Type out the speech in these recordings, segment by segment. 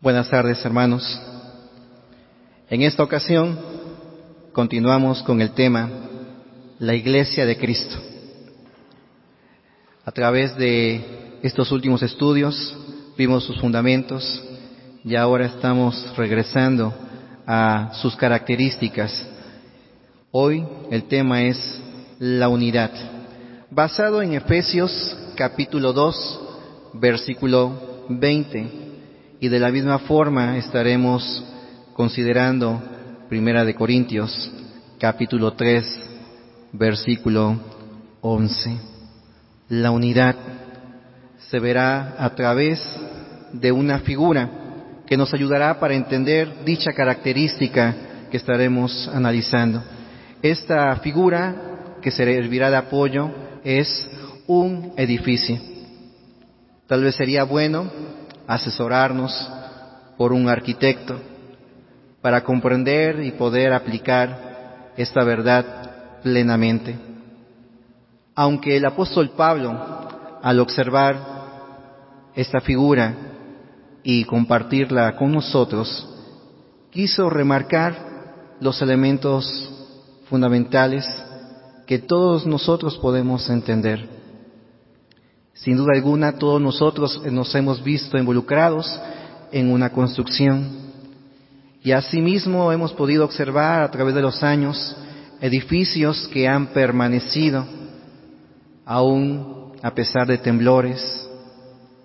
Buenas tardes, hermanos. En esta ocasión continuamos con el tema La Iglesia de Cristo. A través de estos últimos estudios vimos sus fundamentos y ahora estamos regresando a sus características. Hoy el tema es la unidad, basado en Efesios capítulo 2, versículo 20 y de la misma forma estaremos considerando Primera de Corintios, capítulo 3, versículo 11. La unidad se verá a través de una figura que nos ayudará para entender dicha característica que estaremos analizando. Esta figura que servirá de apoyo es un edificio. Tal vez sería bueno asesorarnos por un arquitecto para comprender y poder aplicar esta verdad plenamente. Aunque el apóstol Pablo, al observar esta figura y compartirla con nosotros, quiso remarcar los elementos fundamentales que todos nosotros podemos entender. Sin duda alguna, todos nosotros nos hemos visto involucrados en una construcción y asimismo hemos podido observar a través de los años edificios que han permanecido aún a pesar de temblores,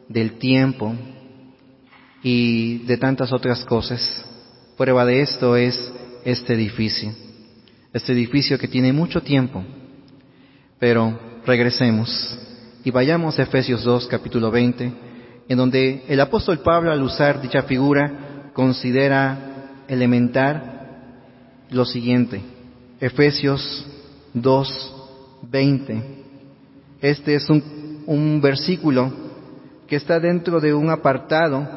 del tiempo y de tantas otras cosas. Prueba de esto es este edificio, este edificio que tiene mucho tiempo. Pero regresemos y vayamos a Efesios 2, capítulo 20, en donde el apóstol Pablo, al usar dicha figura, considera elementar lo siguiente. Efesios 2, 20. Este es un, un versículo que está dentro de un apartado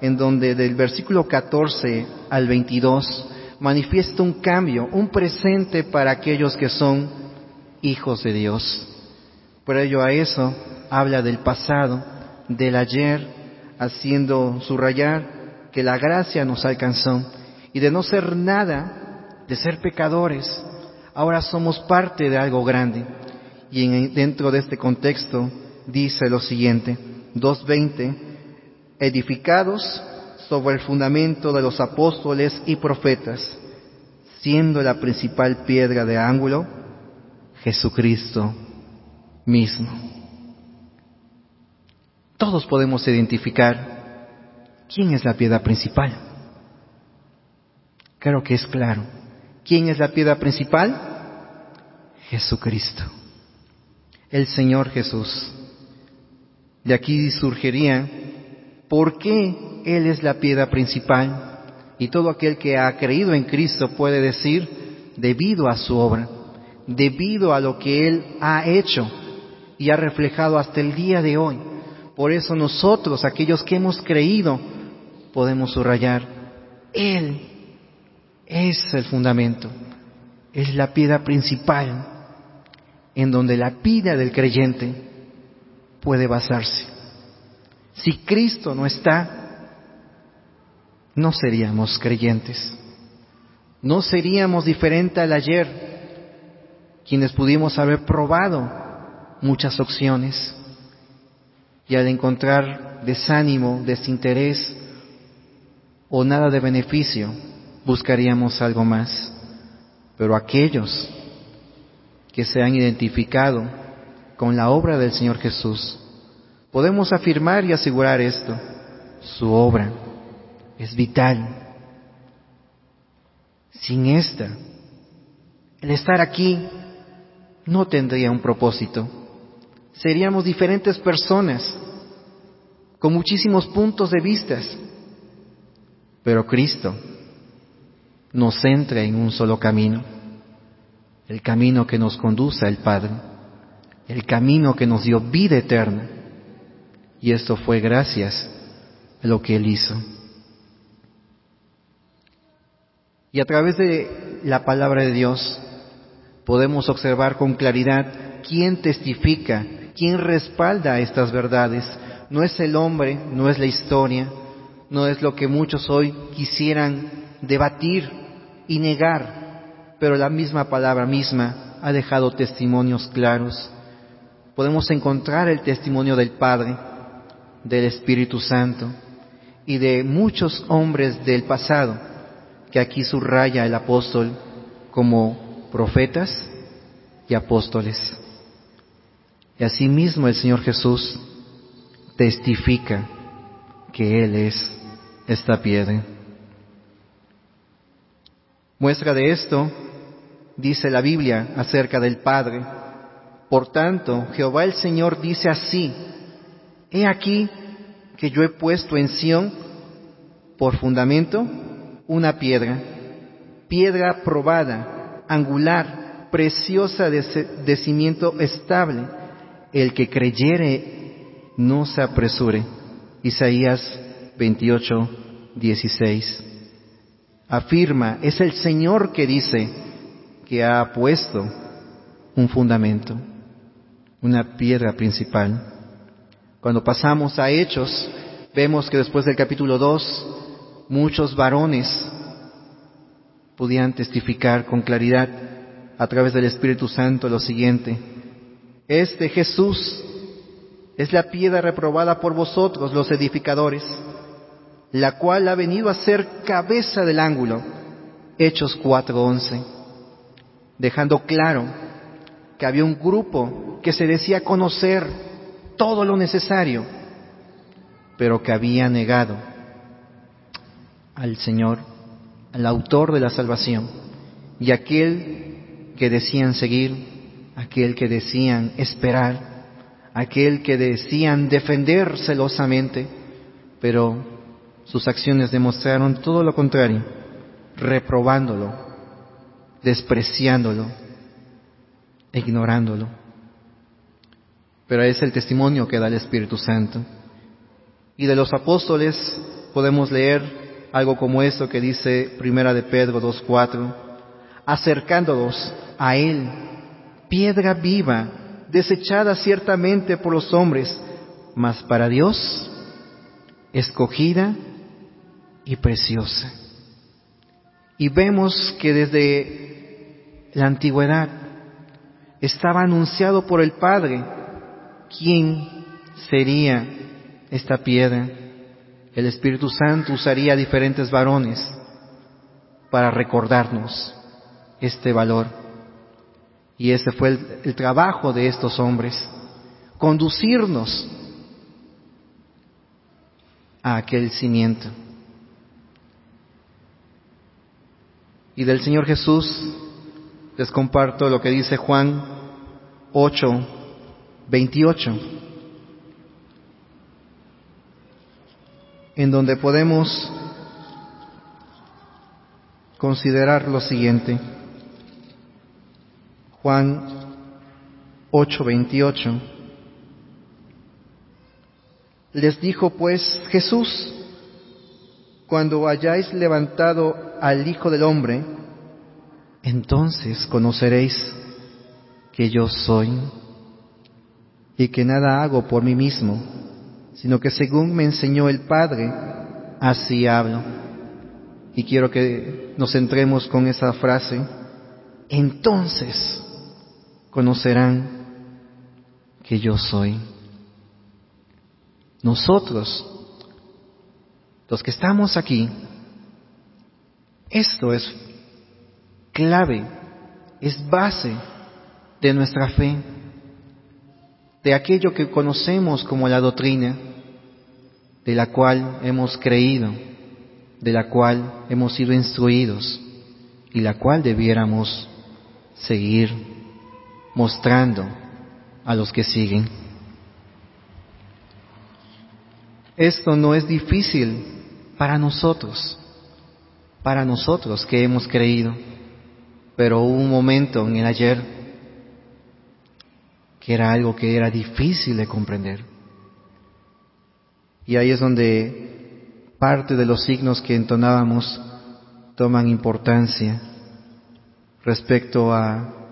en donde del versículo 14 al 22 manifiesta un cambio, un presente para aquellos que son hijos de Dios. Por ello a eso habla del pasado, del ayer, haciendo subrayar que la gracia nos alcanzó y de no ser nada, de ser pecadores, ahora somos parte de algo grande. Y en, dentro de este contexto dice lo siguiente, 2.20, edificados sobre el fundamento de los apóstoles y profetas, siendo la principal piedra de ángulo Jesucristo mismo. Todos podemos identificar quién es la piedra principal. Creo que es claro. ¿Quién es la piedra principal? Jesucristo. El Señor Jesús. De aquí surgiría por qué Él es la piedra principal. Y todo aquel que ha creído en Cristo puede decir, debido a su obra, debido a lo que Él ha hecho, y ha reflejado hasta el día de hoy. Por eso nosotros, aquellos que hemos creído, podemos subrayar, Él es el fundamento, es la piedra principal en donde la vida del creyente puede basarse. Si Cristo no está, no seríamos creyentes, no seríamos diferente al ayer, quienes pudimos haber probado muchas opciones y al encontrar desánimo, desinterés o nada de beneficio, buscaríamos algo más. Pero aquellos que se han identificado con la obra del Señor Jesús, podemos afirmar y asegurar esto. Su obra es vital. Sin esta, el estar aquí no tendría un propósito seríamos diferentes personas, con muchísimos puntos de vista. Pero Cristo nos centra en un solo camino, el camino que nos conduce al Padre, el camino que nos dio vida eterna. Y esto fue gracias a lo que Él hizo. Y a través de la palabra de Dios podemos observar con claridad quién testifica ¿Quién respalda estas verdades? No es el hombre, no es la historia, no es lo que muchos hoy quisieran debatir y negar, pero la misma palabra misma ha dejado testimonios claros. Podemos encontrar el testimonio del Padre, del Espíritu Santo y de muchos hombres del pasado que aquí subraya el apóstol como profetas y apóstoles. Y asimismo el Señor Jesús testifica que Él es esta piedra. Muestra de esto, dice la Biblia acerca del Padre. Por tanto, Jehová el Señor dice así, he aquí que yo he puesto en Sión por fundamento una piedra, piedra probada, angular, preciosa de, de cimiento estable. El que creyere no se apresure. Isaías 28, 16. Afirma, es el Señor que dice que ha puesto un fundamento, una piedra principal. Cuando pasamos a Hechos, vemos que después del capítulo 2, muchos varones podían testificar con claridad a través del Espíritu Santo lo siguiente. Este Jesús es la piedra reprobada por vosotros, los edificadores, la cual ha venido a ser cabeza del ángulo. Hechos 4:11, dejando claro que había un grupo que se decía conocer todo lo necesario, pero que había negado al Señor, al autor de la salvación, y aquel que decían seguir, aquel que decían esperar, aquel que decían defender celosamente, pero sus acciones demostraron todo lo contrario, reprobándolo, despreciándolo, ignorándolo. Pero es el testimonio que da el Espíritu Santo. Y de los apóstoles podemos leer algo como esto que dice Primera de Pedro 2.4, acercándonos a Él, piedra viva, desechada ciertamente por los hombres, mas para Dios, escogida y preciosa. Y vemos que desde la antigüedad estaba anunciado por el Padre quién sería esta piedra. El Espíritu Santo usaría diferentes varones para recordarnos este valor. Y ese fue el, trabajo de estos hombres, conducirnos a aquel cimiento. Y del Señor Jesús les comparto lo que dice Juan 8, 28, en donde podemos considerar lo siguiente. Juan 8, 28. Les dijo pues Jesús, cuando hayáis levantado al Hijo del Hombre, entonces conoceréis que yo soy y que nada hago por mí mismo, sino que según me enseñó el Padre, así hablo. Y quiero que nos centremos con esa frase, entonces conocerán que yo soy. Nosotros los que estamos aquí, esto es clave, es base de nuestra fe, de aquello que conocemos como la doctrina, de la cual hemos creído, de la cual hemos sido instruidos y la cual debiéramos seguir mostrando a los que siguen. Esto no es difícil para nosotros, para nosotros que hemos creído, pero hubo un momento en el ayer que era algo que era difícil de comprender. Y ahí es donde parte de los signos que entonábamos toman importancia respecto a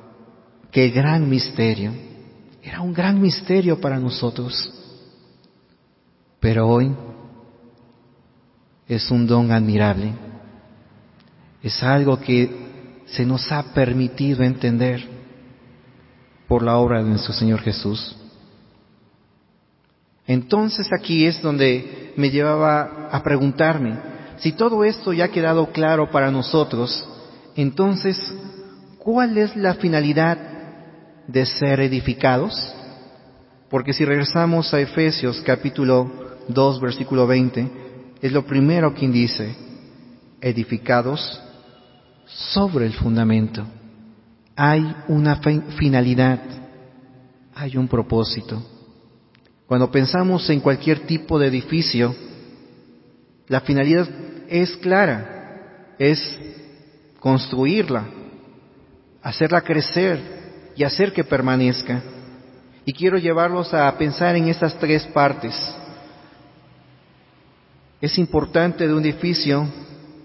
qué gran misterio. Era un gran misterio para nosotros. Pero hoy es un don admirable. Es algo que se nos ha permitido entender por la obra de nuestro Señor Jesús. Entonces aquí es donde me llevaba a preguntarme, si todo esto ya ha quedado claro para nosotros, entonces, ¿cuál es la finalidad de ser edificados? Porque si regresamos a Efesios capítulo 2, versículo 20, es lo primero que dice, edificados sobre el fundamento. Hay una finalidad, hay un propósito. Cuando pensamos en cualquier tipo de edificio, la finalidad es clara, es construirla, hacerla crecer y hacer que permanezca. Y quiero llevarlos a pensar en estas tres partes. Es importante de un edificio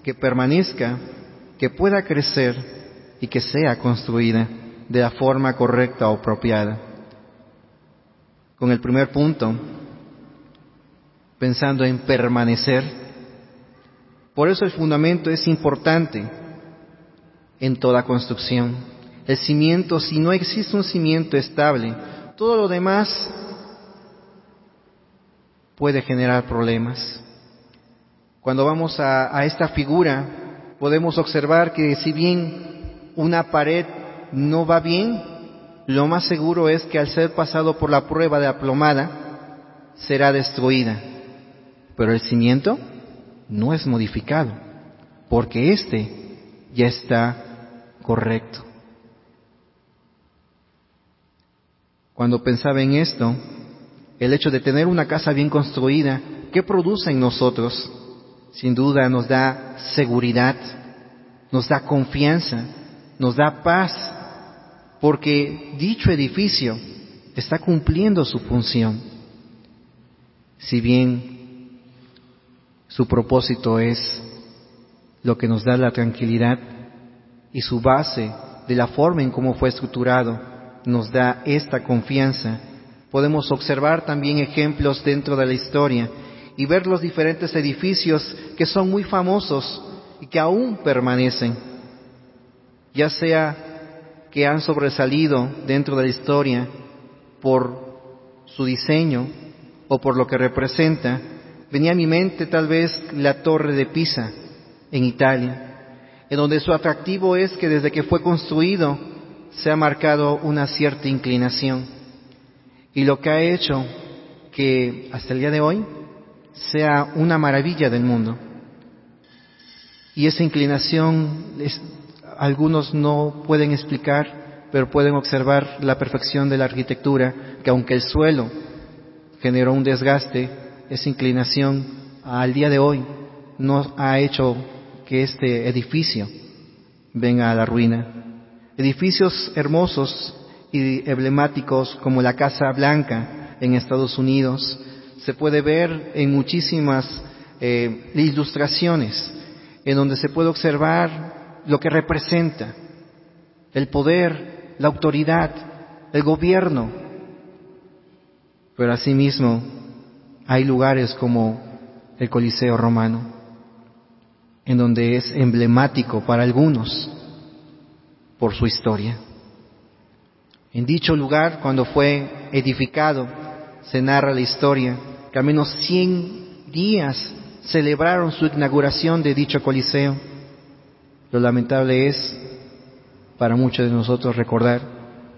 que permanezca, que pueda crecer y que sea construida de la forma correcta o apropiada. Con el primer punto, pensando en permanecer, por eso el fundamento es importante en toda construcción. El cimiento, si no existe un cimiento estable, todo lo demás puede generar problemas. Cuando vamos a, esta figura, podemos observar que si bien una pared no va bien, lo más seguro es que al ser pasado por la prueba de aplomada, será destruida. Pero el cimiento no es modificado, porque éste ya está correcto. Cuando pensaba en esto, el hecho de tener una casa bien construida, ¿qué produce en nosotros? sin duda nos da seguridad, nos da confianza, nos da paz, porque dicho edificio está cumpliendo su función. Si bien su propósito es lo que nos da la tranquilidad y su base de la forma en cómo fue estructurado nos da esta confianza, podemos observar también ejemplos dentro de la historia y ver los diferentes edificios que son muy famosos y que aún permanecen, ya sea que han sobresalido dentro de la historia por su diseño o por lo que representa. Venía a mi mente tal vez la torre de Pisa en Italia, en donde su atractivo es que desde que fue construido se ha marcado una cierta inclinación y lo que ha hecho que hasta el día de hoy sea una maravilla del mundo. Y esa inclinación algunos no pueden explicar, pero pueden observar la perfección de la arquitectura, que aunque el suelo generó un desgaste, esa inclinación al día de hoy no ha hecho que este edificio venga a la ruina. Edificios hermosos y emblemáticos como la Casa Blanca en Estados Unidos, se puede ver en muchísimas eh, ilustraciones, en donde se puede observar lo que representa el poder, la autoridad, el gobierno. Pero asimismo hay lugares como el Coliseo romano, en donde es emblemático para algunos por su historia. En dicho lugar, cuando fue edificado, se narra la historia que al menos 100 días celebraron su inauguración de dicho coliseo. Lo lamentable es para muchos de nosotros recordar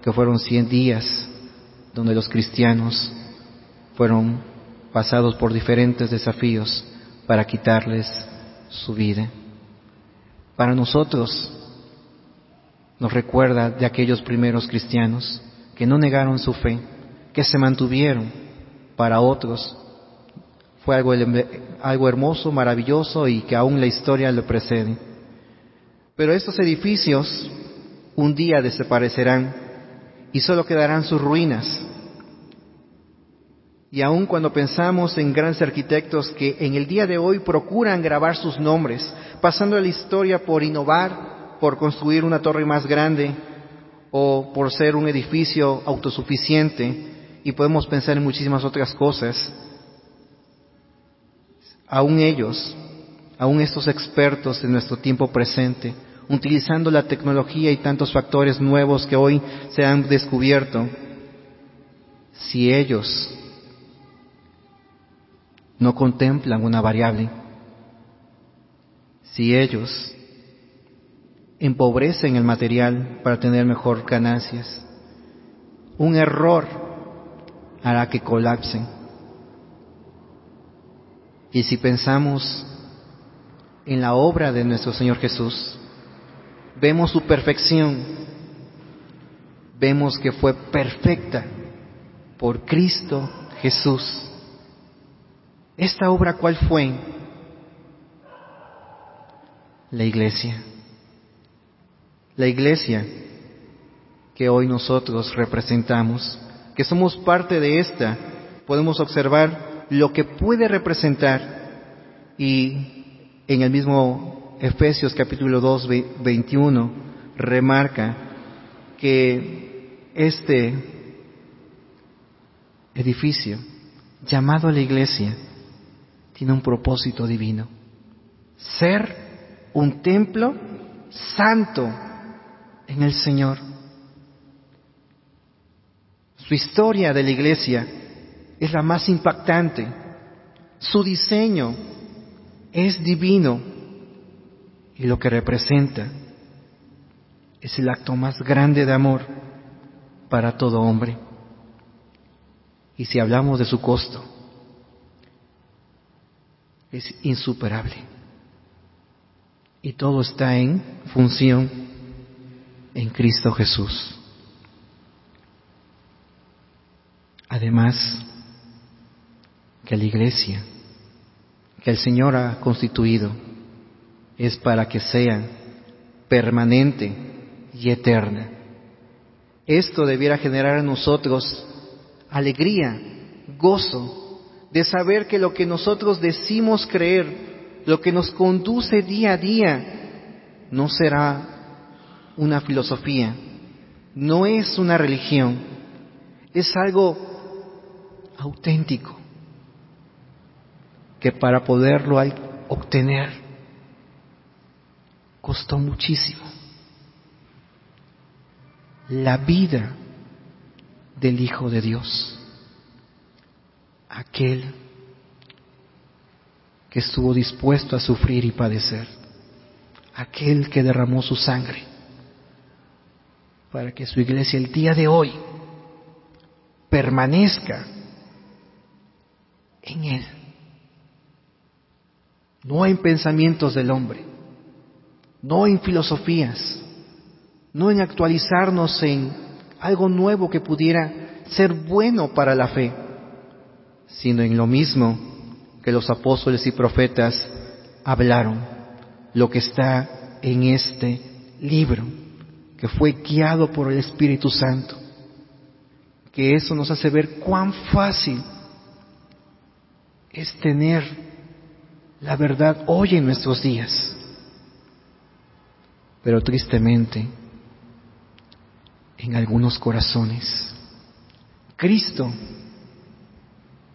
que fueron 100 días donde los cristianos fueron pasados por diferentes desafíos para quitarles su vida. Para nosotros nos recuerda de aquellos primeros cristianos que no negaron su fe, que se mantuvieron para otros fue algo, algo hermoso, maravilloso y que aún la historia lo precede. Pero estos edificios un día desaparecerán y solo quedarán sus ruinas. Y aun cuando pensamos en grandes arquitectos que en el día de hoy procuran grabar sus nombres, pasando la historia por innovar, por construir una torre más grande o por ser un edificio autosuficiente, y podemos pensar en muchísimas otras cosas, aún ellos aún estos expertos de nuestro tiempo presente, utilizando la tecnología y tantos factores nuevos que hoy se han descubierto, si ellos no contemplan una variable, si ellos empobrecen el material para tener mejor ganancias, un error hará que colapsen. Y si pensamos en la obra de nuestro Señor Jesús, vemos su perfección, vemos que fue perfecta por Cristo Jesús. ¿Esta obra cuál fue? La iglesia. La iglesia que hoy nosotros representamos, que somos parte de esta, podemos observar lo que puede representar y en el mismo Efesios capítulo 2, 21 remarca que este edificio llamado la iglesia tiene un propósito divino. Ser un templo santo en el Señor. Su historia de la iglesia es la más impactante. Su diseño es divino y lo que representa es el acto más grande de amor para todo hombre. Y si hablamos de su costo, es insuperable. Y todo está en función en Cristo Jesús. Además, que la iglesia que el Señor ha constituido es para que sea permanente y eterna. Esto debiera generar en nosotros alegría, gozo, de saber que lo que nosotros decimos creer, lo que nos conduce día a día, no será una filosofía, no es una religión, es algo auténtico, que para poderlo obtener costó muchísimo. La vida del Hijo de Dios, aquel que estuvo dispuesto a sufrir y padecer, aquel que derramó su sangre para que su iglesia el día de hoy permanezca en Él, no en pensamientos del hombre, no en filosofías, no en actualizarnos en algo nuevo que pudiera ser bueno para la fe, sino en lo mismo que los apóstoles y profetas hablaron, lo que está en este libro, que fue guiado por el Espíritu Santo, que eso nos hace ver cuán fácil es tener la verdad hoy en nuestros días. Pero tristemente, en algunos corazones, Cristo,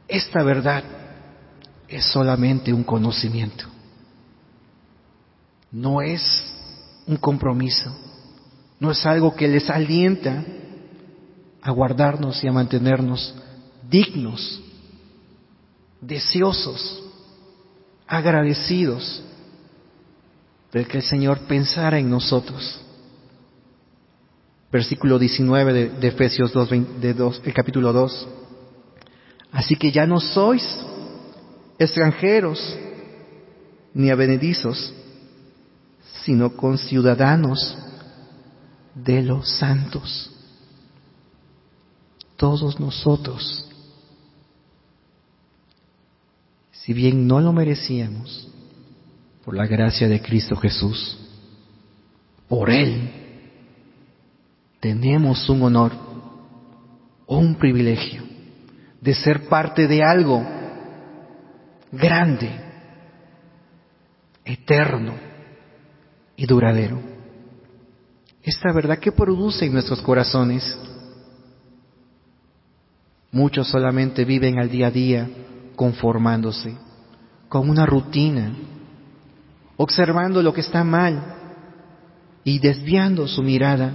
esta verdad es solamente un conocimiento, no es un compromiso, no es algo que les alienta a guardarnos y a mantenernos dignos, deseosos, agradecidos de que el Señor pensara en nosotros. Versículo 19 de, de Efesios 2, de 2, el capítulo 2. Así que ya no sois extranjeros ni avenedizos, sino conciudadanos de los santos. Todos nosotros, si bien no lo merecíamos, por la gracia de Cristo Jesús, por Él, tenemos un honor o un privilegio de ser parte de algo grande, eterno y duradero. Esta verdad que produce en nuestros corazones. Muchos solamente viven al día a día conformándose con una rutina, observando lo que está mal y desviando su mirada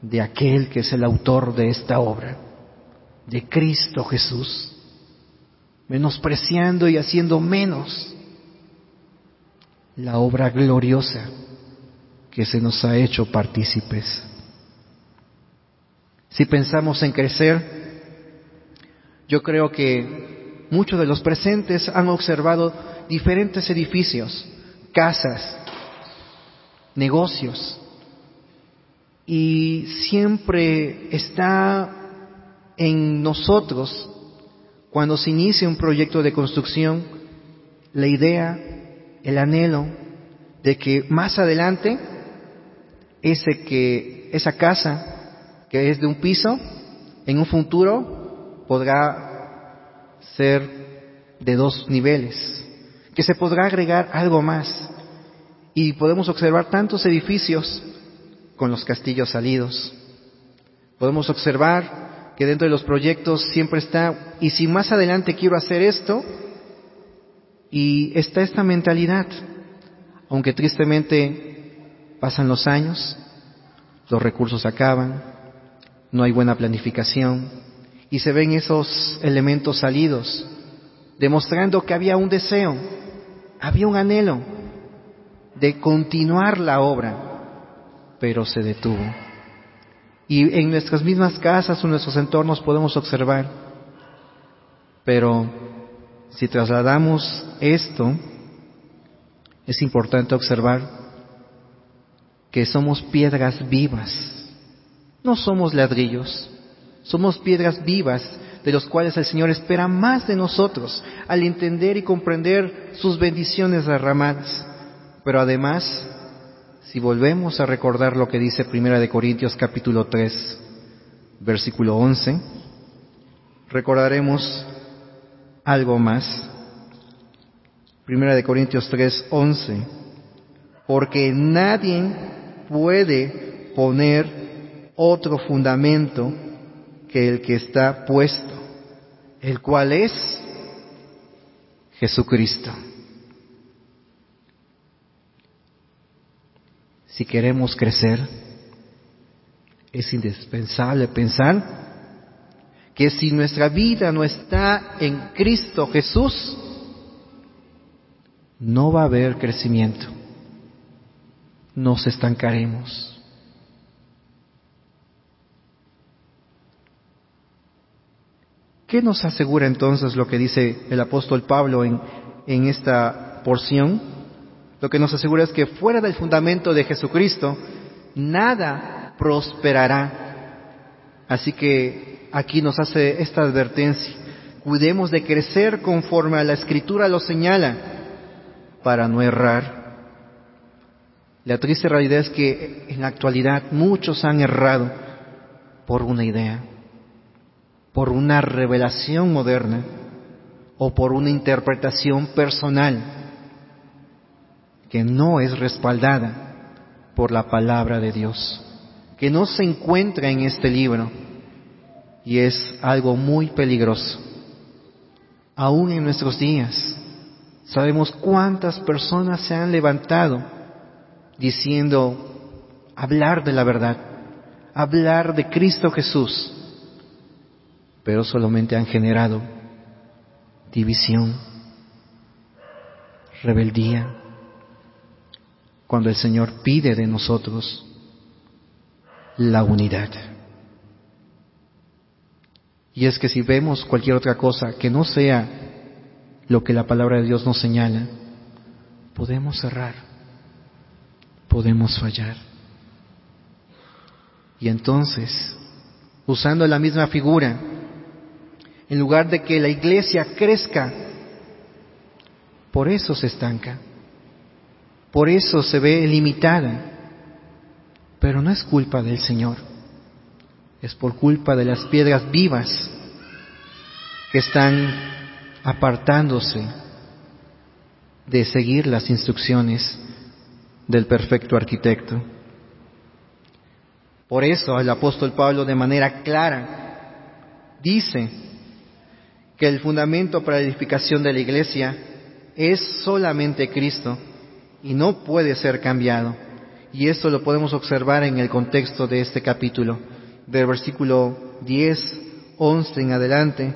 de aquel que es el autor de esta obra, de Cristo Jesús, menospreciando y haciendo menos la obra gloriosa que se nos ha hecho partícipes. Si pensamos en crecer, yo creo que muchos de los presentes han observado diferentes edificios, casas, negocios, y siempre está en nosotros, cuando se inicia un proyecto de construcción, la idea, el anhelo de que más adelante ese que esa casa que es de un piso, en un futuro podrá ser de dos niveles, que se podrá agregar algo más. Y podemos observar tantos edificios con los castillos salidos. Podemos observar que dentro de los proyectos siempre está, y si más adelante quiero hacer esto, y está esta mentalidad, aunque tristemente pasan los años, los recursos acaban, no hay buena planificación y se ven esos elementos salidos, demostrando que había un deseo, había un anhelo de continuar la obra, pero se detuvo. Y en nuestras mismas casas o en nuestros entornos podemos observar, pero si trasladamos esto, es importante observar que somos piedras vivas no somos ladrillos, somos piedras vivas de los cuales el Señor espera más de nosotros al entender y comprender sus bendiciones derramadas. Pero además, si volvemos a recordar lo que dice Primera de Corintios capítulo 3, versículo 11, recordaremos algo más. Primera de Corintios 3, 11, porque nadie puede poner otro fundamento que el que está puesto, el cual es Jesucristo. Si queremos crecer, es indispensable pensar que si nuestra vida no está en Cristo Jesús, no va a haber crecimiento. Nos estancaremos. ¿Qué nos asegura entonces lo que dice el apóstol Pablo en, en esta porción? Lo que nos asegura es que fuera del fundamento de Jesucristo, nada prosperará. Así que aquí nos hace esta advertencia. Cuidemos de crecer conforme a la escritura lo señala para no errar. La triste realidad es que en la actualidad muchos han errado por una idea por una revelación moderna o por una interpretación personal que no es respaldada por la palabra de Dios, que no se encuentra en este libro y es algo muy peligroso. Aún en nuestros días sabemos cuántas personas se han levantado diciendo hablar de la verdad, hablar de Cristo Jesús, pero solamente han generado división, rebeldía, cuando el Señor pide de nosotros la unidad. Y es que si vemos cualquier otra cosa que no sea lo que la palabra de Dios nos señala, podemos cerrar, podemos fallar. Y entonces, usando la misma figura, en lugar de que la iglesia crezca, por eso se estanca, por eso se ve limitada, pero no es culpa del Señor, es por culpa de las piedras vivas que están apartándose de seguir las instrucciones del perfecto arquitecto. Por eso el apóstol Pablo de manera clara dice que el fundamento para la edificación de la iglesia es solamente Cristo y no puede ser cambiado. Y esto lo podemos observar en el contexto de este capítulo. Del versículo 10, 11 en adelante,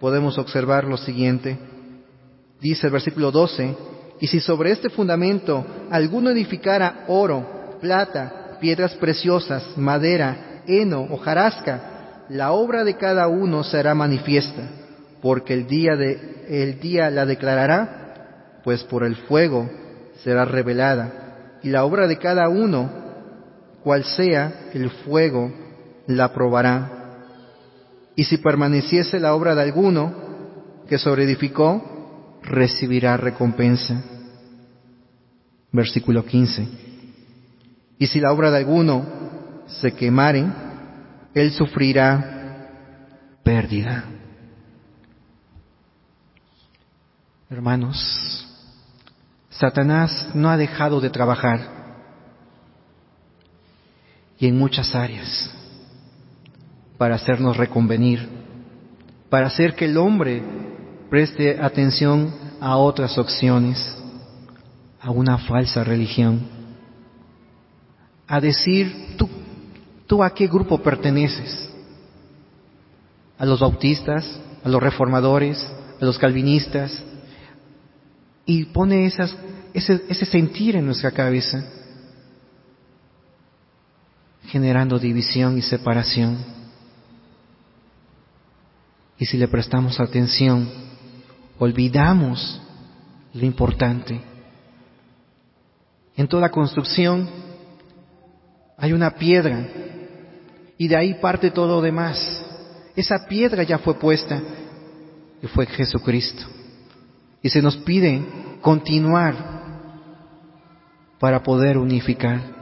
podemos observar lo siguiente. Dice el versículo 12, y si sobre este fundamento alguno edificara oro, plata, piedras preciosas, madera, heno, o jarasca, la obra de cada uno será manifiesta, porque el día, de, el día la declarará, pues por el fuego será revelada, y la obra de cada uno, cual sea el fuego, la probará. Y si permaneciese la obra de alguno que sobreedificó, recibirá recompensa. Versículo 15. Y si la obra de alguno se quemare, él sufrirá pérdida. Hermanos, Satanás no ha dejado de trabajar y en muchas áreas para hacernos reconvenir, para hacer que el hombre preste atención a otras opciones, a una falsa religión, a decir, tú, tú a qué grupo perteneces, a los bautistas, a los reformadores, a los calvinistas, y pone esas, ese, ese sentir en nuestra cabeza, generando división y separación. Y si le prestamos atención, olvidamos lo importante. En toda construcción hay una piedra y de ahí parte todo lo demás. Esa piedra ya fue puesta y fue Jesucristo. Y se nos pide continuar para poder unificar.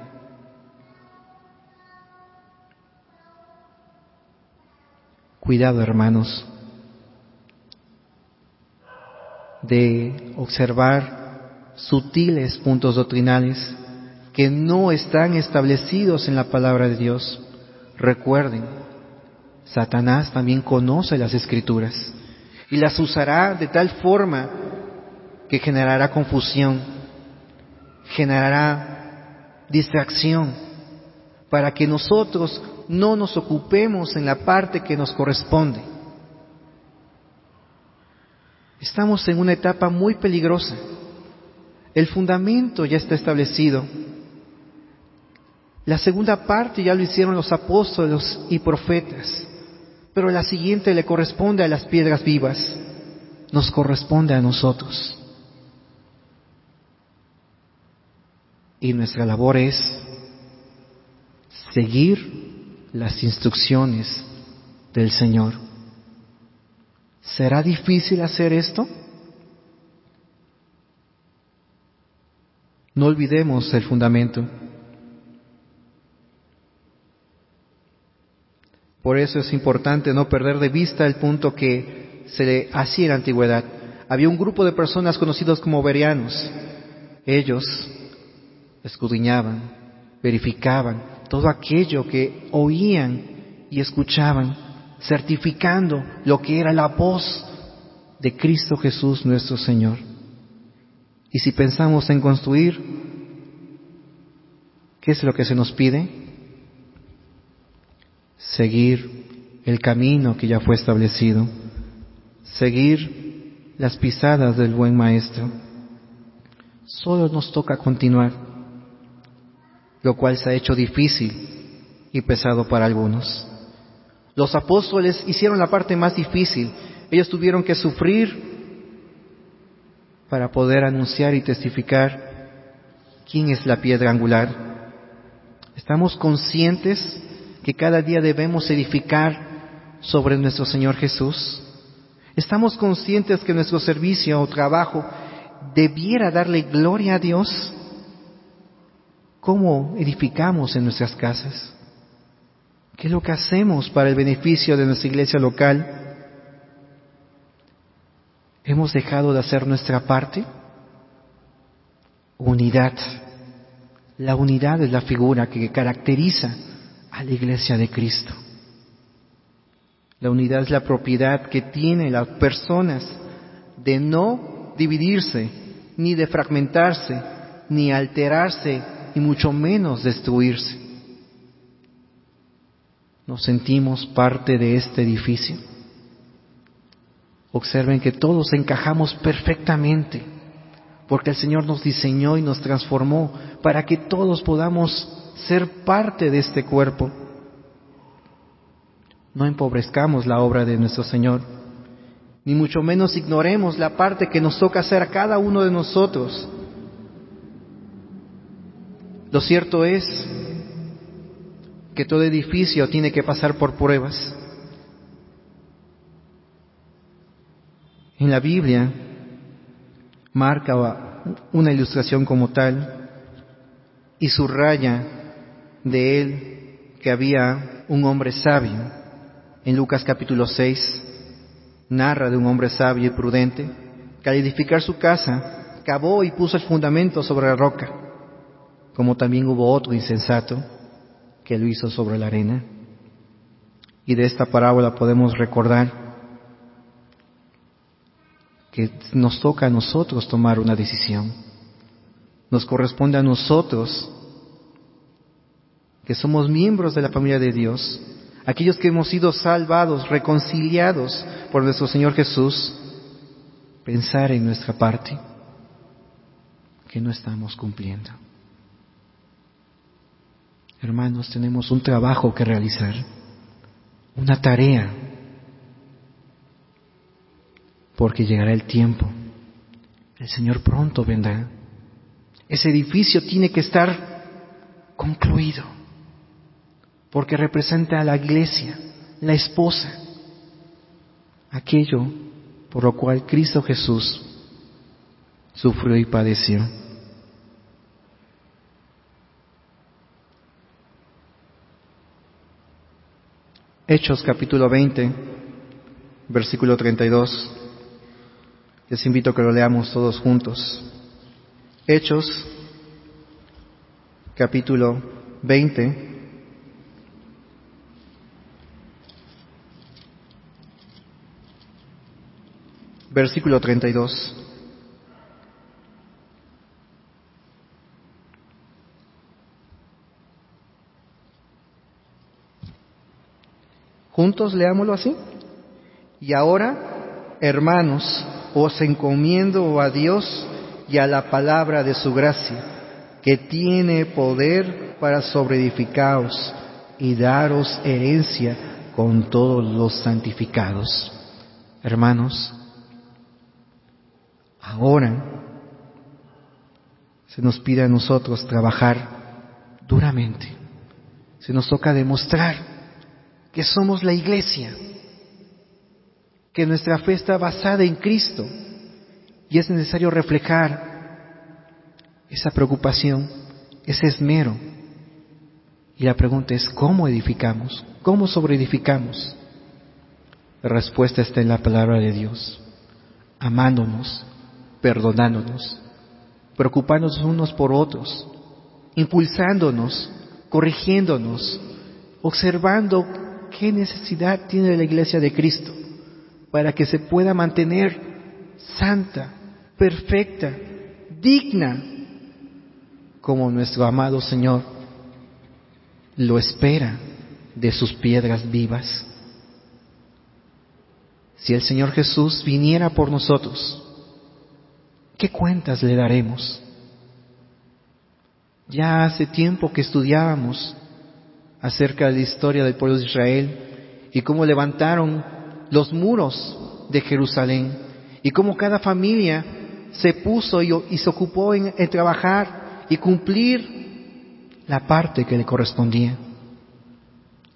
Cuidado, hermanos, de observar sutiles puntos doctrinales que no están establecidos en la palabra de Dios. Recuerden, Satanás también conoce las escrituras y las usará de tal forma que generará confusión, generará distracción, para que nosotros no nos ocupemos en la parte que nos corresponde. Estamos en una etapa muy peligrosa. El fundamento ya está establecido. La segunda parte ya lo hicieron los apóstoles y profetas, pero la siguiente le corresponde a las piedras vivas, nos corresponde a nosotros. Y nuestra labor es seguir las instrucciones del Señor. ¿Será difícil hacer esto? No olvidemos el fundamento. Por eso es importante no perder de vista el punto que se le hacía en la antigüedad. Había un grupo de personas conocidos como verianos. Ellos escudriñaban, verificaban todo aquello que oían y escuchaban, certificando lo que era la voz de Cristo Jesús nuestro Señor. Y si pensamos en construir, ¿qué es lo que se nos pide? Seguir el camino que ya fue establecido, seguir las pisadas del buen Maestro. Solo nos toca continuar lo cual se ha hecho difícil y pesado para algunos. Los apóstoles hicieron la parte más difícil. Ellos tuvieron que sufrir para poder anunciar y testificar quién es la piedra angular. Estamos conscientes que cada día debemos edificar sobre nuestro Señor Jesús. Estamos conscientes que nuestro servicio o trabajo debiera darle gloria a Dios ¿Cómo edificamos en nuestras casas? ¿Qué es lo que hacemos para el beneficio de nuestra iglesia local? ¿Hemos dejado de hacer nuestra parte? Unidad. La unidad es la figura que caracteriza a la iglesia de Cristo. La unidad es la propiedad que tienen las personas de no dividirse, ni de fragmentarse, ni alterarse, y mucho menos destruirse. Nos sentimos parte de este edificio. Observen que todos encajamos perfectamente, porque el Señor nos diseñó y nos transformó para que todos podamos ser parte de este cuerpo. No empobrezcamos la obra de nuestro Señor, ni mucho menos ignoremos la parte que nos toca hacer a cada uno de nosotros. Lo cierto es que todo edificio tiene que pasar por pruebas. En la Biblia marca una ilustración como tal y subraya de él que había un hombre sabio en Lucas capítulo 6 narra de un hombre sabio y prudente que al edificar su casa cavó y puso el fundamento sobre la roca, como también hubo otro insensato que lo hizo sobre la arena. Y de esta parábola podemos recordar que nos toca a nosotros tomar una decisión. Nos corresponde a nosotros, que somos miembros de la familia de Dios, aquellos que hemos sido salvados, reconciliados por nuestro Señor Jesús, pensar en nuestra parte que no estamos cumpliendo. Hermanos, tenemos un trabajo que realizar, una tarea, porque llegará el tiempo. El Señor pronto vendrá. Ese edificio tiene que estar concluido porque representa a la iglesia, la esposa, aquello por lo cual Cristo Jesús sufrió y padeció. Hechos capítulo 20, versículo 32. Les invito a que lo leamos todos juntos. Hechos capítulo 20, versículo 32. Juntos leámoslo así. Y ahora, hermanos, os encomiendo a Dios y a la palabra de su gracia, que tiene poder para sobreedificaros y daros herencia con todos los santificados. Hermanos, Ahora se nos pide a nosotros trabajar duramente. Se nos toca demostrar que somos la iglesia, que nuestra fe está basada en Cristo y es necesario reflejar esa preocupación, ese esmero. Y la pregunta es, ¿cómo edificamos? ¿Cómo sobreedificamos? La respuesta está en la palabra de Dios, amándonos, perdonándonos, preocupándonos unos por otros, impulsándonos, corrigiéndonos, observando qué necesidad tiene la iglesia de Cristo para que se pueda mantener santa, perfecta, digna, como nuestro amado Señor lo espera de sus piedras vivas. Si el Señor Jesús viniera por nosotros, ¿qué cuentas le daremos? Ya hace tiempo que estudiábamos acerca de la historia del pueblo de Israel y cómo levantaron los muros de Jerusalén y cómo cada familia se puso y, se ocupó en, trabajar y cumplir la parte que le correspondía.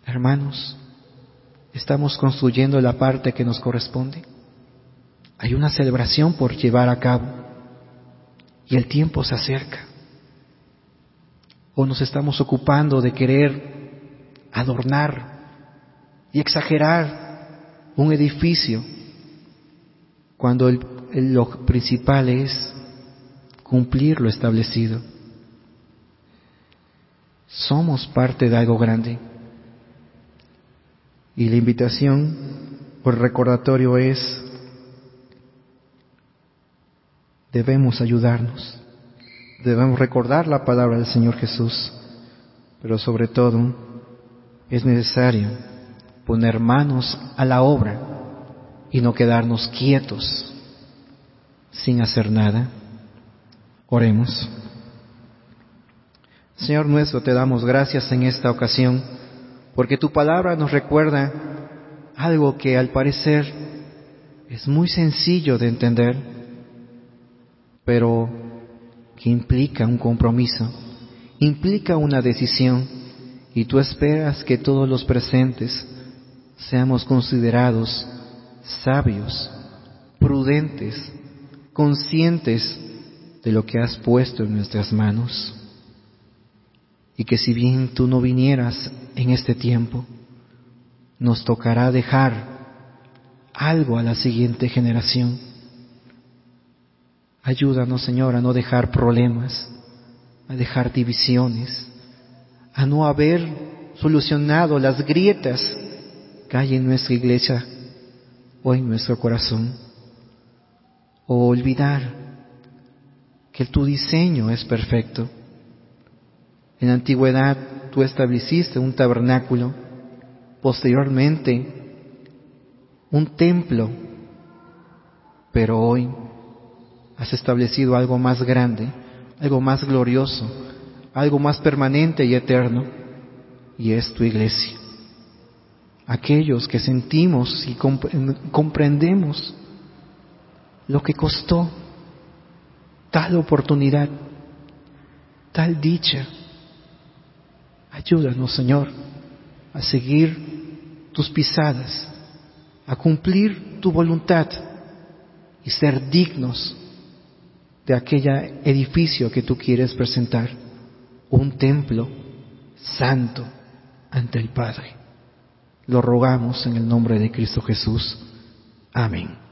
Hermanos, ¿estamos construyendo la parte que nos corresponde? Hay una celebración por llevar a cabo y el tiempo se acerca. O nos estamos ocupando de querer adornar y exagerar un edificio cuando lo principal es cumplir lo establecido. Somos parte de algo grande. Y la invitación o el recordatorio es debemos ayudarnos, debemos recordar la palabra del Señor Jesús, pero sobre todo es necesario poner manos a la obra y no quedarnos quietos sin hacer nada. Oremos. Señor nuestro, te damos gracias en esta ocasión porque tu palabra nos recuerda algo que al parecer es muy sencillo de entender, pero que implica un compromiso, implica una decisión, y tú esperas que todos los presentes seamos considerados sabios, prudentes, conscientes de lo que has puesto en nuestras manos. Y que si bien tú no vinieras en este tiempo, nos tocará dejar algo a la siguiente generación. Ayúdanos, Señor, a no dejar problemas, a dejar divisiones, a no haber solucionado las grietas que hay en nuestra iglesia o en nuestro corazón, o olvidar que tu diseño es perfecto. En la antigüedad tú estableciste un tabernáculo, posteriormente un templo, pero hoy has establecido algo más grande, algo más glorioso, algo más permanente y eterno, y es tu iglesia. Aquellos que sentimos y comprendemos lo que costó tal oportunidad, tal dicha. Ayúdanos, Señor, a seguir tus pisadas, a cumplir tu voluntad y ser dignos de aquel edificio que tú quieres presentar, un templo santo ante el Padre. Lo rogamos en el nombre de Cristo Jesús. Amén.